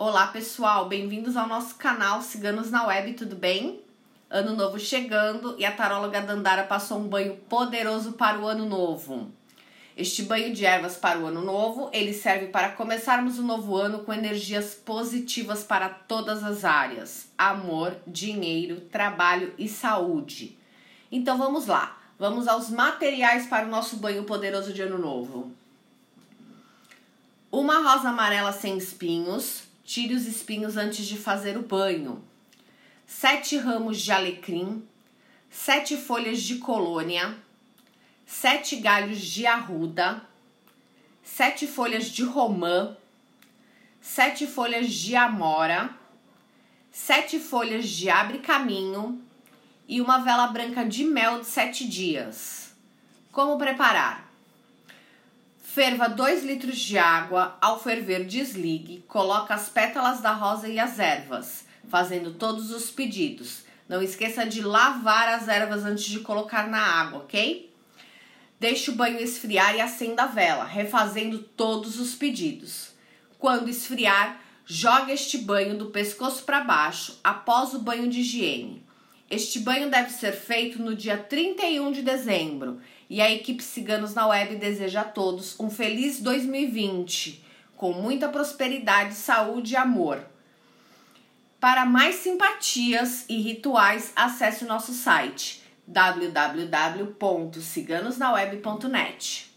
Olá pessoal, bem-vindos ao nosso canal Ciganos na Web, tudo bem? Ano novo chegando e a taróloga Dandara passou um banho poderoso para o ano novo. Este banho de ervas para o ano novo, ele serve para começarmos o novo ano com energias positivas para todas as áreas: amor, dinheiro, trabalho e saúde. Então vamos lá, vamos aos materiais para o nosso banho poderoso de ano novo. Uma rosa amarela sem espinhos, tire os espinhos antes de fazer o banho. Sete ramos de alecrim, sete folhas de colônia sete galhos de arruda, sete folhas de romã, sete folhas de amora, sete folhas de abre caminho e uma vela branca de mel de sete dias. Como preparar? Ferva 2 litros de água, ao ferver desligue, coloque as pétalas da rosa e as ervas, fazendo todos os pedidos. Não esqueça de lavar as ervas antes de colocar na água, ok? Deixe o banho esfriar e acenda a vela, refazendo todos os pedidos. Quando esfriar, jogue este banho do pescoço para baixo após o banho de higiene. Este banho deve ser feito no dia 31 de dezembro e a equipe Ciganos na Web deseja a todos um feliz 2020, com muita prosperidade, saúde e amor. Para mais simpatias e rituais, acesse o nosso site www.ciganosnaweb.net.